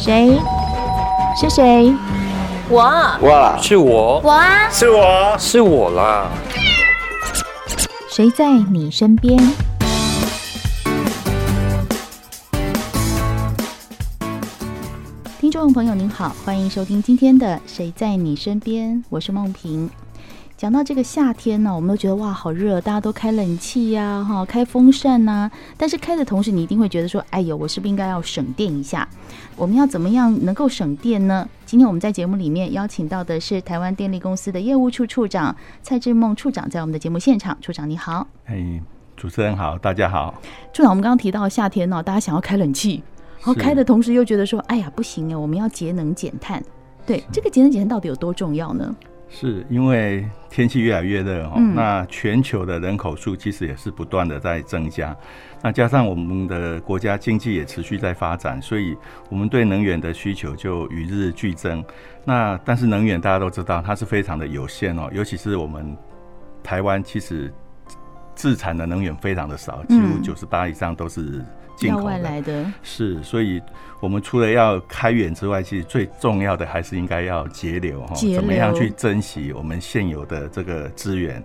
谁？是谁？我。哇，是我。我啊，是我，是我啦。谁在你身边？听众朋友您好，欢迎收听今天的《谁在你身边》，我是梦萍。讲到这个夏天呢，我们都觉得哇，好热，大家都开冷气呀，哈，开风扇呐。但是开的同时，你一定会觉得说，哎呦，我是不是应该要省电一下？我们要怎么样能够省电呢？今天我们在节目里面邀请到的是台湾电力公司的业务处处长蔡志梦处长，在我们的节目现场。处长你好，哎，主持人好，大家好。处长，我们刚刚提到夏天呢，大家想要开冷气，然后开的同时又觉得说，哎呀，不行啊，我们要节能减碳。对，这个节能减碳到底有多重要呢？是因为天气越来越热哦，嗯、那全球的人口数其实也是不断的在增加，那加上我们的国家经济也持续在发展，所以我们对能源的需求就与日俱增。那但是能源大家都知道它是非常的有限哦，尤其是我们台湾其实自产的能源非常的少，几乎九十八以上都是。进口来的，是，所以我们除了要开源之外，其实最重要的还是应该要节流哈，怎么样去珍惜我们现有的这个资源？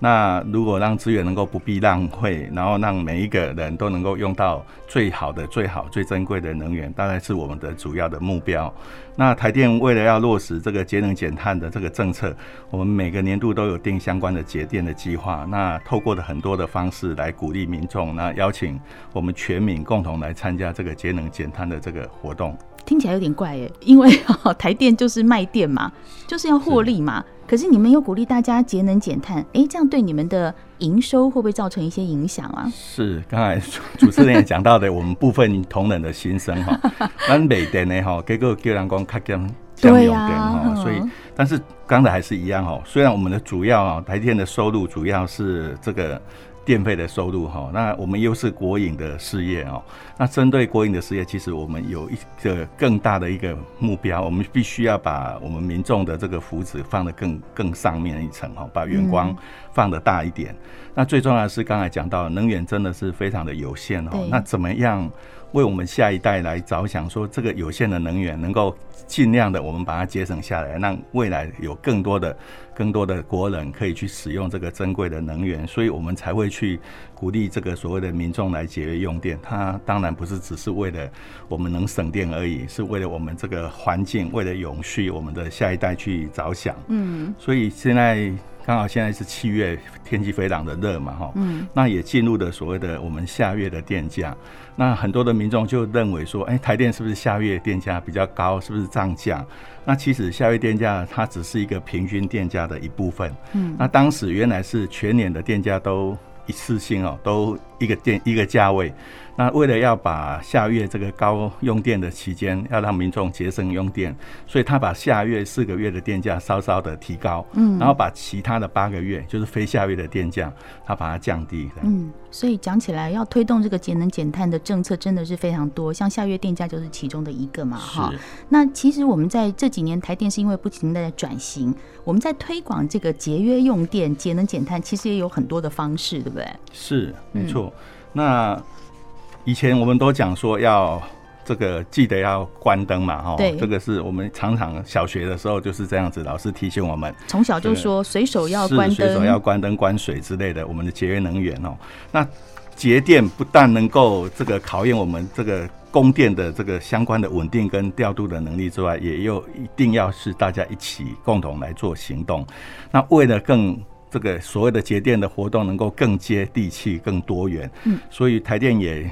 那如果让资源能够不必浪费，然后让每一个人都能够用到最好的、最好、最珍贵的能源，大概是我们的主要的目标。那台电为了要落实这个节能减碳的这个政策，我们每个年度都有定相关的节电的计划。那透过的很多的方式来鼓励民众，那邀请我们全民共同来参加这个节能减碳的这个活动。听起来有点怪耶，因为台电就是卖电嘛，就是要获利嘛。可是你们又鼓励大家节能减碳，哎，这样对你们的营收会不会造成一些影响啊？是，刚才主持人也讲到的，我们部分同仁的心声哈，咱每电呢哈，结果叫人讲较减减用电哈，所以，但是刚才还是一样哈，虽然我们的主要啊台电的收入主要是这个。电费的收入哈，那我们又是国营的事业哦。那针对国营的事业，其实我们有一个更大的一个目标，我们必须要把我们民众的这个福祉放得更更上面一层哈，把远光放得大一点。那最重要的是刚才讲到，能源真的是非常的有限哦。那怎么样？为我们下一代来着想，说这个有限的能源能够尽量的我们把它节省下来，让未来有更多的、更多的国人可以去使用这个珍贵的能源，所以我们才会去鼓励这个所谓的民众来节约用电。它当然不是只是为了我们能省电而已，是为了我们这个环境，为了永续我们的下一代去着想。嗯，所以现在。刚好现在是七月，天气非常的热嘛，哈，嗯，那也进入了所谓的我们下月的电价，那很多的民众就认为说，哎，台电是不是下月电价比较高，是不是涨价？那其实下月电价它只是一个平均电价的一部分，嗯，那当时原来是全年的电价都一次性哦，都一个电一个价位。那为了要把下月这个高用电的期间，要让民众节省用电，所以他把下月四个月的电价稍稍的提高，嗯，然后把其他的八个月，就是非下月的电价，他把它降低。嗯，所以讲起来，要推动这个节能减碳的政策，真的是非常多，像下月电价就是其中的一个嘛，哈。那其实我们在这几年台电是因为不停的在转型，我们在推广这个节约用电、节能减碳，其实也有很多的方式，对不对？是，没错。嗯、那以前我们都讲说要这个记得要关灯嘛，哈，这个是我们常常小学的时候就是这样子，老师提醒我们，从小就说随手要关灯，随手要关灯、关水之类的，我们的节约能源哦。那节电不但能够这个考验我们这个供电的这个相关的稳定跟调度的能力之外，也又一定要是大家一起共同来做行动。那为了更这个所谓的节电的活动能够更接地气、更多元，嗯，所以台电也。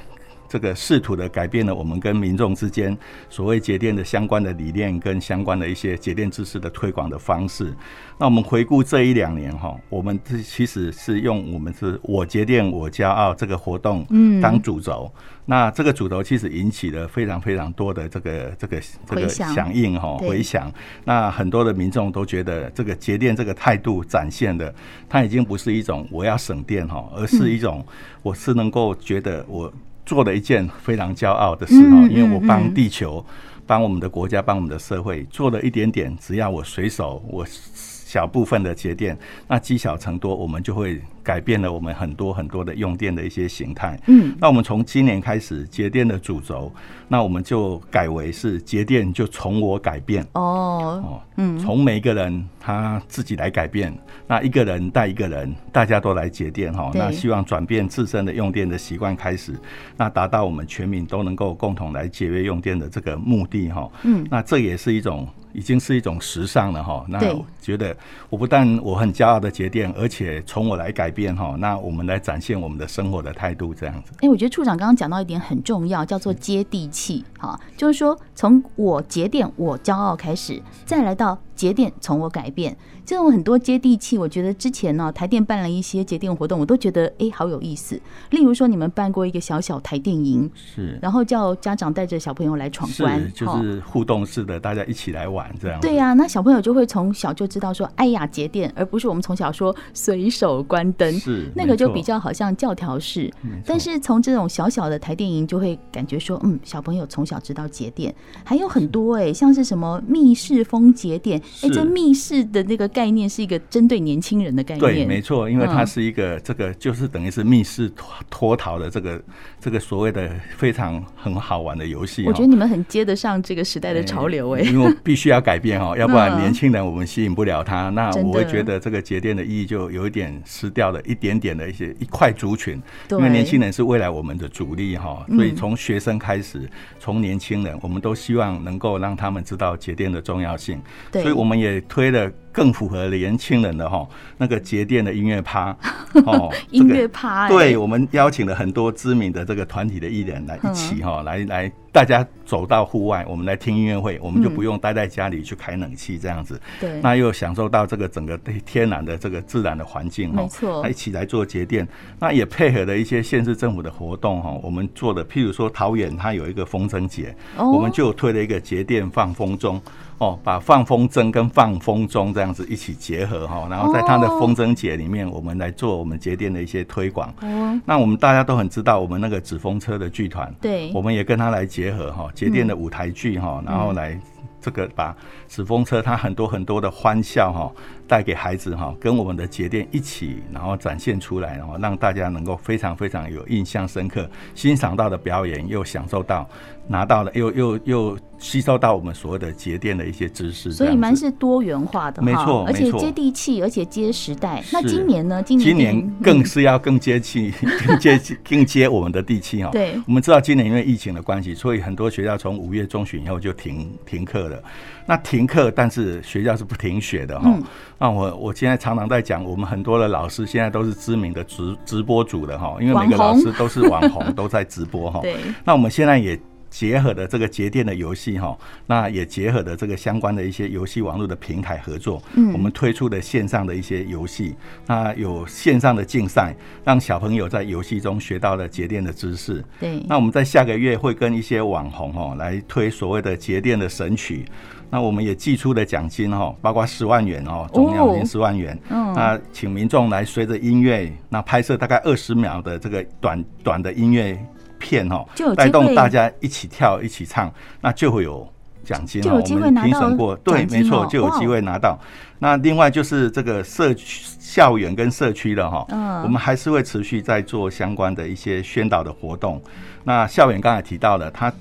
这个试图的改变了我们跟民众之间所谓节电的相关的理念跟相关的一些节电知识的推广的方式。那我们回顾这一两年哈，我们这其实是用我们是我节电我骄傲这个活动嗯当主轴。那这个主轴其实引起了非常非常多的这个这个这个响应哈回响。那很多的民众都觉得这个节电这个态度展现的，它已经不是一种我要省电哈，而是一种我是能够觉得我。做了一件非常骄傲的事哦，因为我帮地球、帮我们的国家、帮我们的社会做了一点点，只要我随手我小部分的节电，那积小成多，我们就会改变了我们很多很多的用电的一些形态。嗯，那我们从今年开始节电的主轴，那我们就改为是节电就从我改变。哦哦，嗯，从每一个人他自己来改变，那一个人带一个人，大家都来节电哈。那希望转变自身的用电的习惯开始，那达到我们全民都能够共同来节约用电的这个目的哈。嗯，那这也是一种。已经是一种时尚了哈，那我觉得我不但我很骄傲的节电，而且从我来改变哈，那我们来展现我们的生活的态度这样子。哎，我觉得处长刚刚讲到一点很重要，叫做接地气哈，就是说从我节点我骄傲开始，再来到节电从我改变。这种很多接地气，我觉得之前呢，台电办了一些节电活动，我都觉得哎，好有意思。例如说，你们办过一个小小台电营，是，然后叫家长带着小朋友来闯关，就是互动式的，大家一起来玩这样。对呀、啊，那小朋友就会从小就知道说，哎呀，节电，而不是我们从小说随手关灯，是那个就比较好像教条式。但是从这种小小的台电营，就会感觉说，嗯，小朋友从小知道节电，还有很多哎，像是什么密室风节电，哎，这密室的那个。概念是一个针对年轻人的概念，对，没错，因为它是一个这个就是等于是密室脱脱逃的这个这个所谓的非常很好玩的游戏。我觉得你们很接得上这个时代的潮流哎，因为必须要改变哈，要不然年轻人我们吸引不了他。那我会觉得这个节电的意义就有一点失掉了一点点的一些一块族群，因为年轻人是未来我们的主力哈，所以从学生开始，从年轻人，我们都希望能够让他们知道节电的重要性，所以我们也推了。更符合年轻人的哈那个节电的音乐趴 哦，音乐趴，对，我们邀请了很多知名的这个团体的艺人来一起哈，来来大家走到户外，我们来听音乐会，我们就不用待在家里去开冷气这样子，对，那又享受到这个整个天然的这个自然的环境哈，没错，一起来做节电，那也配合了一些县市政府的活动哈，我们做的譬如说桃园它有一个风筝节，我们就推了一个节电放风钟。哦，把放风筝跟放风钟这样子一起结合哈，然后在它的风筝节里面，我们来做我们节电的一些推广。哦，那我们大家都很知道，我们那个纸风车的剧团，对，我们也跟他来结合哈，节电的舞台剧哈，然后来这个把纸风车它很多很多的欢笑哈带给孩子哈，跟我们的节电一起，然后展现出来，然后让大家能够非常非常有印象深刻，欣赏到的表演又享受到。拿到了，又又又吸收到我们所谓的节电的一些知识，所以蛮是多元化的，没错，而且接地气，而且接时代。那今年呢？今年今年更是要更接气，更接更接我们的地气哈。对，我们知道今年因为疫情的关系，所以很多学校从五月中旬以后就停停课了。那停课，但是学校是不停学的哈。那我我现在常常在讲，我们很多的老师现在都是知名的直直播主的哈，因为每个老师都是网红，都在直播哈。对，那我们现在也。结合的这个节电的游戏哈，那也结合的这个相关的一些游戏网络的平台合作，嗯，我们推出的线上的一些游戏，那有线上的竞赛，让小朋友在游戏中学到了节电的知识。对，那我们在下个月会跟一些网红哈来推所谓的节电的神曲，那我们也寄出的奖金哈，包括十万元哦，总奖金十万元。嗯，那请民众来随着音乐，那拍摄大概二十秒的这个短短的音乐。片哈，带动大家一起跳一起唱，那就会有奖金哦。我们评审过，对，没错，就有机会拿到。那另外就是这个社区、校园跟社区的哈，我们还是会持续在做相关的一些宣导的活动。那校园刚才提到了，他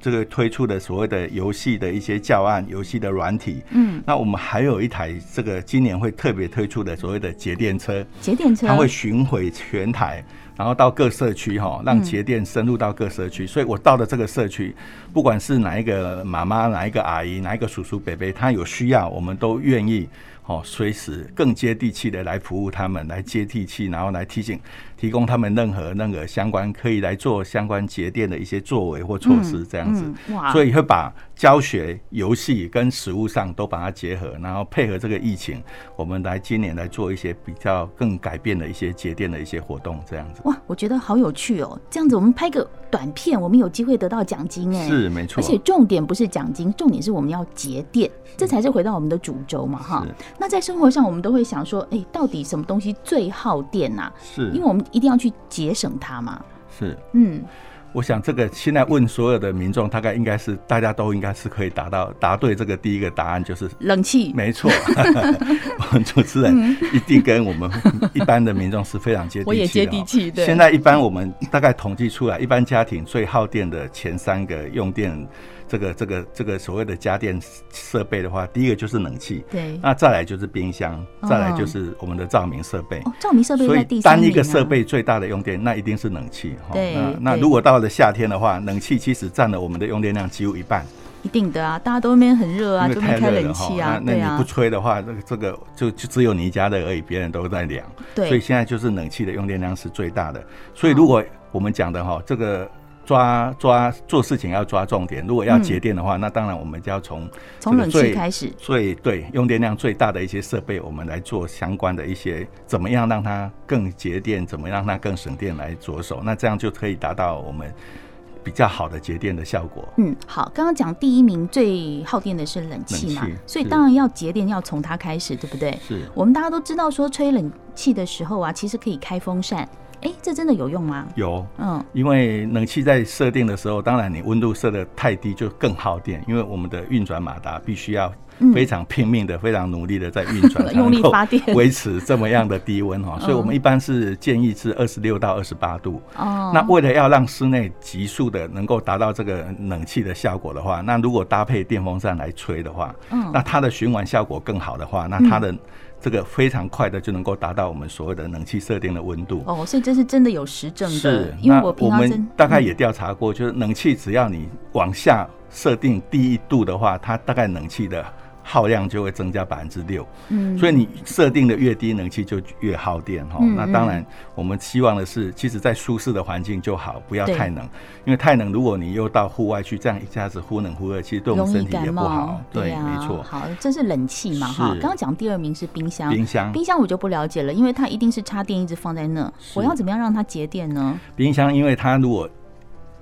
这个推出的所谓的游戏的一些教案、游戏的软体，嗯，那我们还有一台这个今年会特别推出的所谓的节电车，节电车，它会巡回全台。然后到各社区哈，让节电深入到各社区。所以我到了这个社区，不管是哪一个妈妈、哪一个阿姨、哪一个叔叔、伯伯，他有需要，我们都愿意哦，随时更接地气的来服务他们，来接地气，然后来提醒。提供他们任何那个相关可以来做相关节电的一些作为或措施，这样子，所以会把教学、游戏跟实物上都把它结合，然后配合这个疫情，我们来今年来做一些比较更改变的一些节电的一些活动，这样子。哇，我觉得好有趣哦！这样子，我们拍个短片，我们有机会得到奖金哎，是没错。而且重点不是奖金，重点是我们要节电，这才是回到我们的主轴嘛哈。那在生活上，我们都会想说，哎，到底什么东西最耗电呐？是因为我们。一定要去节省它吗？是，嗯，我想这个现在问所有的民众，大概应该是大家都应该是可以达到答对这个第一个答案，就是冷气。没错，我们主持人一定跟我们一般的民众是非常接地气的。我也接地气。对。现在一般我们大概统计出来，一般家庭最耗电的前三个用电。这个这个这个所谓的家电设备的话，第一个就是冷气，对，那再来就是冰箱，再来就是我们的照明设备。哦，照明设备在第三。所以单一个设备最大的用电，那一定是冷气。对。那那如果到了夏天的话，冷气其实占了我们的用电量几乎一半。一定的啊，大家都那边很热啊，都没开冷气啊。那那你不吹的话，这个这个就就只有你家的而已，别人都在凉。对。所以现在就是冷气的用电量是最大的。所以如果我们讲的哈，这个。抓抓做事情要抓重点，如果要节电的话，嗯、那当然我们就要从从冷气开始，最对用电量最大的一些设备，我们来做相关的一些怎么样让它更节电，怎么样让它更省电来着手，那这样就可以达到我们比较好的节电的效果。嗯，好，刚刚讲第一名最耗电的是冷气嘛，所以当然要节电要从它开始，对不对？是我们大家都知道说吹冷气的时候啊，其实可以开风扇。哎，这真的有用吗？有，嗯，因为冷气在设定的时候，当然你温度设的太低就更耗电，因为我们的运转马达必须要非常拼命的、嗯、非常努力的在运转，用力发电，维持这么样的低温哈。所以我们一般是建议是二十六到二十八度。哦，那为了要让室内急速的能够达到这个冷气的效果的话，那如果搭配电风扇来吹的话，嗯，那它的循环效果更好的话，那它的。这个非常快的就能够达到我们所谓的冷气设定的温度哦，所以这是真的有实证的。是，因为我我们大概也调查过，就是冷气只要你往下设定低一度的话，它大概冷气的。耗量就会增加百分之六，嗯，所以你设定的越低，冷气就越耗电哈。嗯嗯，那当然，我们希望的是，其实在舒适的环境就好，不要太冷，因为太冷，如果你又到户外去，这样一下子忽冷忽热，其实对我们身体也不好。对，没错。好，这是冷气嘛哈。刚刚讲第二名是冰箱，冰箱，冰箱我就不了解了，因为它一定是插电一直放在那，我要怎么样让它节电呢？冰箱，因为它如果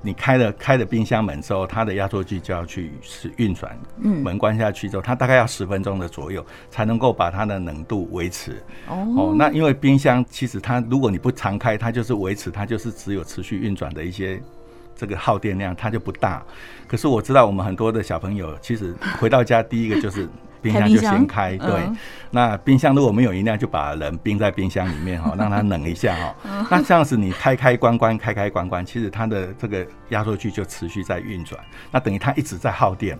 你开了开了冰箱门之后，它的压缩机就要去是运转。嗯，门关下去之后，它大概要十分钟的左右才能够把它的冷度维持。哦，那因为冰箱其实它如果你不常开，它就是维持，它就是只有持续运转的一些这个耗电量，它就不大。可是我知道我们很多的小朋友，其实回到家第一个就是。冰箱就先开，对。嗯、那冰箱如果没有音量，就把人冰在冰箱里面哈，让它冷一下哈。那这样子你开开关关开开关关，其实它的这个压缩机就持续在运转，那等于它一直在耗电。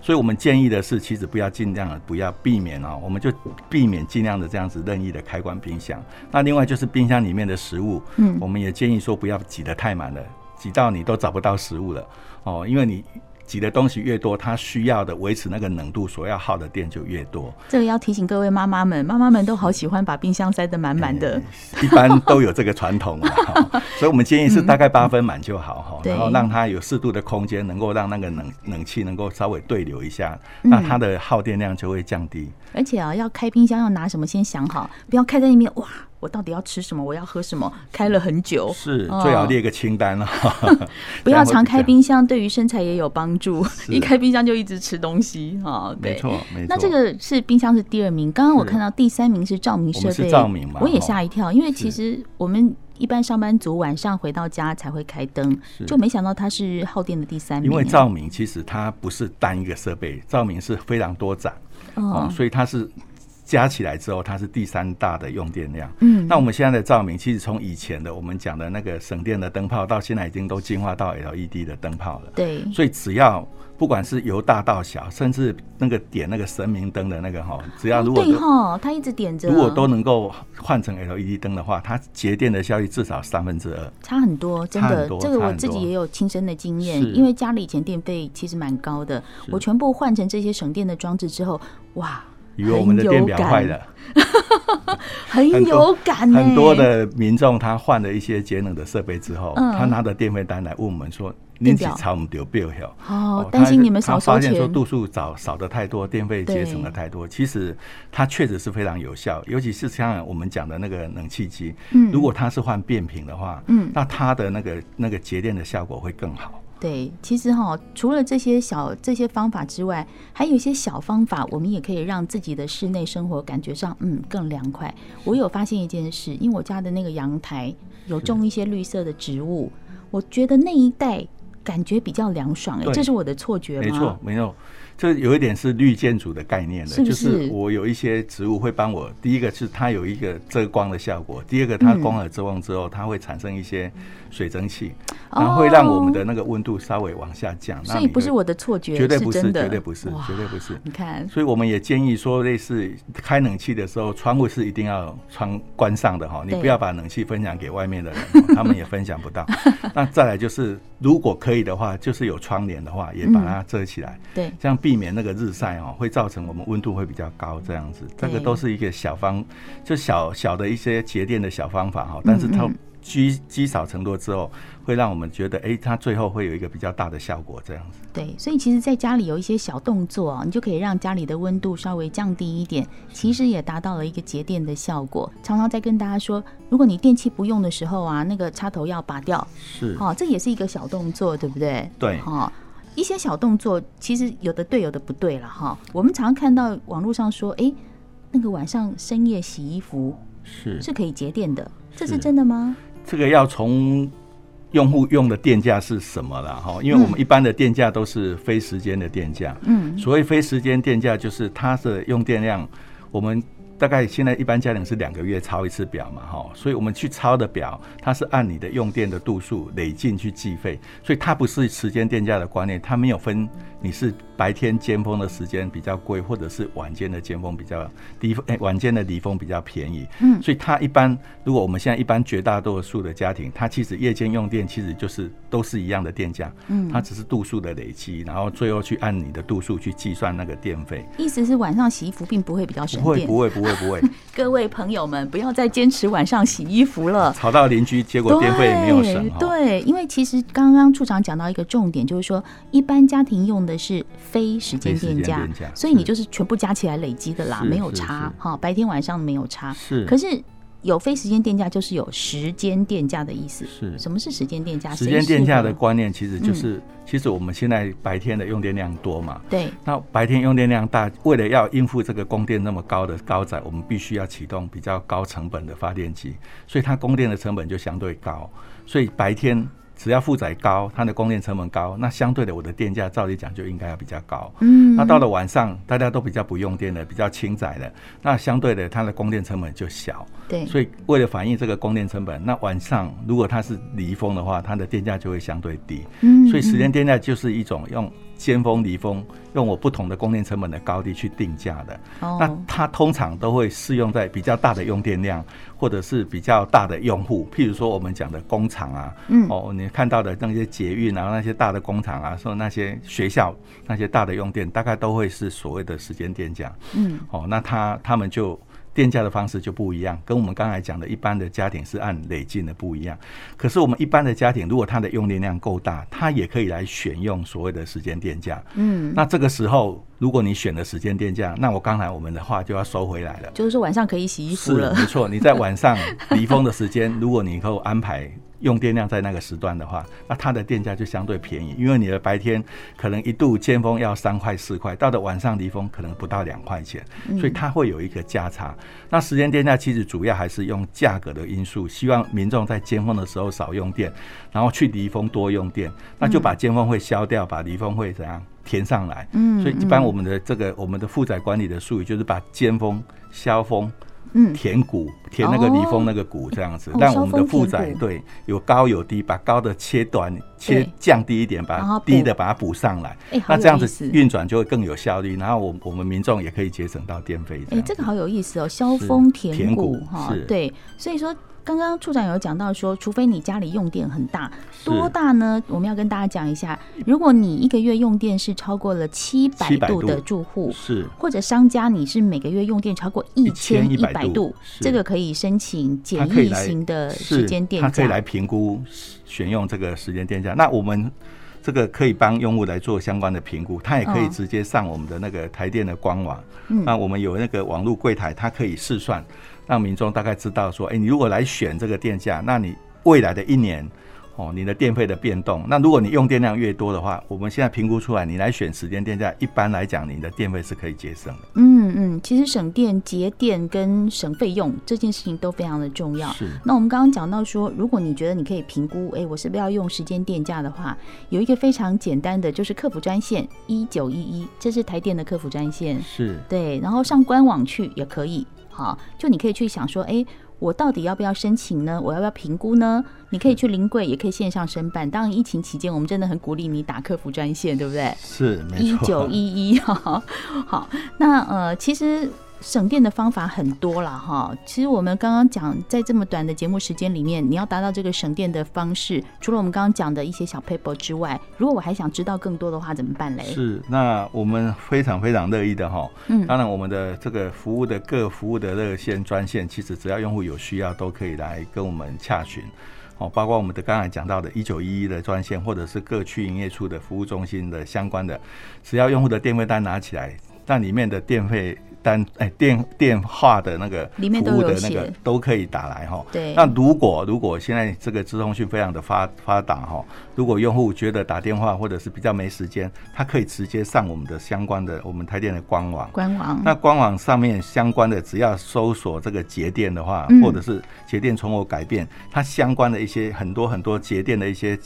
所以我们建议的是，其实不要尽量的不要避免哦，我们就避免尽量的这样子任意的开关冰箱。那另外就是冰箱里面的食物，嗯，我们也建议说不要挤得太满了，挤到你都找不到食物了哦，因为你。挤的东西越多，它需要的维持那个冷度所要耗的电就越多。这个要提醒各位妈妈们，妈妈们都好喜欢把冰箱塞得满满的，一般都有这个传统嘛。所以，我们建议是大概八分满就好哈，然后让它有适度的空间，能够让那个冷冷气能够稍微对流一下，那它的耗电量就会降低。而且啊，要开冰箱要拿什么先想好，不要开在那边哇。我到底要吃什么？我要喝什么？开了很久，是最好列个清单了。不要常开冰箱，对于身材也有帮助。一开冰箱就一直吃东西，哈，没错，没错。那这个是冰箱是第二名，刚刚我看到第三名是照明设备，照明嘛，我也吓一跳，因为其实我们一般上班族晚上回到家才会开灯，就没想到它是耗电的第三名。因为照明其实它不是单一个设备，照明是非常多盏，哦，所以它是。加起来之后，它是第三大的用电量。嗯，那我们现在的照明，其实从以前的我们讲的那个省电的灯泡，到现在已经都进化到 LED 的灯泡了。对，所以只要不管是由大到小，甚至那个点那个神明灯的那个哈，只要如果对哈，它一直点着，如果都能够换成 LED 灯的话，它节电的效率至少三分之二，差很多，真的。这个我自己也有亲身的经验，因为家里以前电费其实蛮高的，我全部换成这些省电的装置之后，哇。以为我们的电表坏了，很有感。很多的民众他换了一些节能的设备之后，他拿着电费单来问我们说：“你几超我们丢表了？”哦，担心你们少收发现说度数少少的太多，电费节省的太多。其实它确实是非常有效，尤其是像我们讲的那个冷气机，如果它是换变频的话，嗯，那它的那个那个节电的效果会更好。对，其实哈，除了这些小这些方法之外，还有一些小方法，我们也可以让自己的室内生活感觉上嗯更凉快。我有发现一件事，因为我家的那个阳台有种一些绿色的植物。我觉得那一带感觉比较凉爽，哎，这是我的错觉吗？没错，没错。这有一点是绿建筑的概念的，就是我有一些植物会帮我。第一个是它有一个遮光的效果，第二个它光合作用之后，它会产生一些水蒸气，然后会让我们的那个温度稍微往下降。哦、所以不是我的错觉，绝对不是，是绝对不是，绝对不是。你看，所以我们也建议说，类似开冷气的时候，窗户是一定要窗关上的哈，你不要把冷气分享给外面的人，他们也分享不到。那再来就是，如果可以的话，就是有窗帘的话，也把它遮起来，对，这样。避免那个日晒哦，会造成我们温度会比较高，这样子，这个都是一个小方，就小小的一些节电的小方法哈。但是它积积少成多之后，会让我们觉得，哎，它最后会有一个比较大的效果，这样子。对，所以其实在家里有一些小动作啊，你就可以让家里的温度稍微降低一点，其实也达到了一个节电的效果。常常在跟大家说，如果你电器不用的时候啊，那个插头要拔掉，是，哦，这也是一个小动作，对不对？对，哈。一些小动作，其实有的对，有的不对了哈。我们常常看到网络上说，哎，那个晚上深夜洗衣服是是可以节电的，这是真的吗？这个要从用户用的电价是什么了哈？因为我们一般的电价都是非时间的电价，嗯，所谓非时间电价就是它的用电量，我们。大概现在一般家庭是两个月抄一次表嘛，哈，所以我们去抄的表，它是按你的用电的度数累进去计费，所以它不是时间电价的观念，它没有分你是白天尖峰的时间比较贵，或者是晚间的尖峰比较低，哎，晚间的离峰比较便宜，嗯，所以它一般如果我们现在一般绝大多数的家庭，它其实夜间用电其实就是都是一样的电价，嗯，它只是度数的累积，然后最后去按你的度数去计算那个电费。意思是晚上洗衣服并不会比较省电，不会，不会，不会。不会，各位朋友们，不要再坚持晚上洗衣服了，吵到邻居，结果电费也没有省。对，因为其实刚刚处长讲到一个重点，就是说一般家庭用的是非时间电价，所以你就是全部加起来累积的啦，没有差哈，白天晚上没有差。是，可是。有非时间电价，就是有时间电价的意思。是，什么是时间电价？时间电价的观念其实就是，其实我们现在白天的用电量多嘛。对。那白天用电量大，为了要应付这个供电那么高的高载，我们必须要启动比较高成本的发电机，所以它供电的成本就相对高。所以白天。只要负载高，它的供电成本高，那相对的，我的电价照理讲就应该要比较高。嗯，那到了晚上，大家都比较不用电了，比较轻载了，那相对的，它的供电成本就小。对，所以为了反映这个供电成本，那晚上如果它是离峰的话，它的电价就会相对低。嗯，所以时间电价就是一种用。尖峰、离峰，用我不同的供电成本的高低去定价的。Oh. 那它通常都会适用在比较大的用电量，或者是比较大的用户，譬如说我们讲的工厂啊，嗯，哦，你看到的那些捷运啊，那些大的工厂啊，说那些学校那些大的用电，大概都会是所谓的时间电价。嗯，哦，那他他们就。电价的方式就不一样，跟我们刚才讲的一般的家庭是按累进的不一样。可是我们一般的家庭，如果它的用电量够大，它也可以来选用所谓的时间电价。嗯，那这个时候，如果你选的时间电价，那我刚才我们的话就要收回来了，就是说晚上可以洗衣服了。是，没错，你在晚上离峰的时间，如果你以后安排。用电量在那个时段的话，那它的电价就相对便宜，因为你的白天可能一度尖峰要三块四块，到了晚上离峰可能不到两块钱，所以它会有一个价差。那时间电价其实主要还是用价格的因素，希望民众在尖峰的时候少用电，然后去离峰多用电，那就把尖峰会消掉，把离峰会怎样填上来。嗯，所以一般我们的这个我们的负载管理的术语就是把尖峰削峰。嗯，填谷填那个离峰那个谷这样子，让、哦、我们的负载对有高有低，把高的切短切降低一点，把低的把它补上来。那这样子运转就会更有效率，然后我我们民众也可以节省到电费。哎，这个好有意思哦，削峰填谷哈，对，所以说。刚刚处长有讲到说，除非你家里用电很大，多大呢？我们要跟大家讲一下，如果你一个月用电是超过了七百度。的住户，是。或者商家你是每个月用电超过一千一百度，这个可以申请简易型的时间电价，他可以来评估选用这个时间电价。那我们这个可以帮用户来做相关的评估，他也可以直接上我们的那个台电的官网，那我们有那个网络柜台，它可以试算。让民众大概知道说，哎，你如果来选这个电价，那你未来的一年哦，你的电费的变动。那如果你用电量越多的话，我们现在评估出来，你来选时间电价，一般来讲，你的电费是可以节省的。嗯嗯，其实省电、节电跟省费用这件事情都非常的重要。是。那我们刚刚讲到说，如果你觉得你可以评估，哎，我是不是要用时间电价的话，有一个非常简单的，就是客服专线一九一一，这是台电的客服专线。是。对，然后上官网去也可以。好，就你可以去想说，哎。我到底要不要申请呢？我要不要评估呢？你可以去临柜，也可以线上申办。当然，疫情期间，我们真的很鼓励你打客服专线，对不对？是，没错。一九一一，好，好，那呃，其实。省电的方法很多了哈，其实我们刚刚讲，在这么短的节目时间里面，你要达到这个省电的方式，除了我们刚刚讲的一些小 paper 之外，如果我还想知道更多的话，怎么办嘞？是，那我们非常非常乐意的哈。嗯，当然我们的这个服务的各服务的热线专线，其实只要用户有需要，都可以来跟我们洽询。哦，包括我们的刚才讲到的一九一一的专线，或者是各区营业处的服务中心的相关的，只要用户的电费单拿起来，那里面的电费。单哎，电电话的那个服务的那个都可以打来哈。对。那如果如果现在这个资通讯非常的发发达哈，如果用户觉得打电话或者是比较没时间，他可以直接上我们的相关的我们台电的官网。官网。那官网上面相关的，只要搜索这个节电的话，或者是节电从我改变，它相关的一些很多很多节电的一些。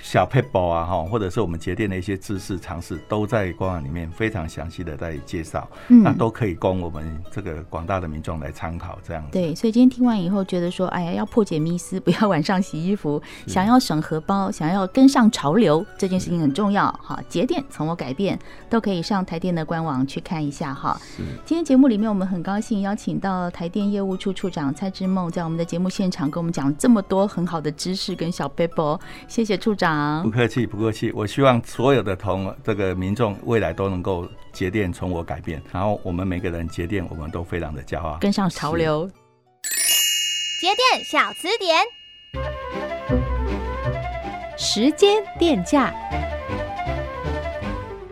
小撇步啊，哈，或者是我们节电的一些知识常识，都在官网里面非常详细的在介绍，嗯，那都可以供我们这个广大的民众来参考，这样子。对，所以今天听完以后，觉得说，哎呀，要破解迷思，不要晚上洗衣服，想要省荷包，想要跟上潮流，这件事情很重要，哈。节电从我改变，都可以上台电的官网去看一下，哈。今天节目里面，我们很高兴邀请到台电业务处处长蔡志梦，在我们的节目现场跟我们讲这么多很好的知识跟小撇步，谢谢处长。不客气，不客气。我希望所有的同这个民众未来都能够节电，从我改变。然后我们每个人节电，我们都非常的骄傲，跟上潮流。节电小词典，时间电价。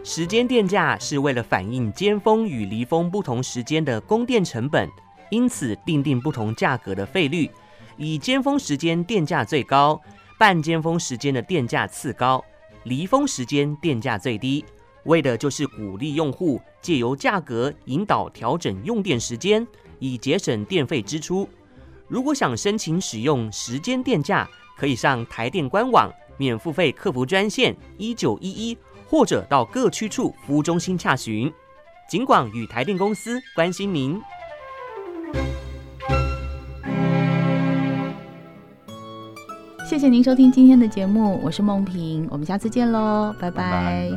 时间电价是为了反映尖峰与离峰不同时间的供电成本，因此定定不同价格的费率。以尖峰时间电价最高。半尖峰时间的电价次高，离峰时间电价最低，为的就是鼓励用户借由价格引导调整用电时间，以节省电费支出。如果想申请使用时间电价，可以上台电官网免付费客服专线一九一一，或者到各区处服务中心洽询。尽广与台电公司关心您。谢谢您收听今天的节目，我是梦萍，我们下次见喽，拜拜。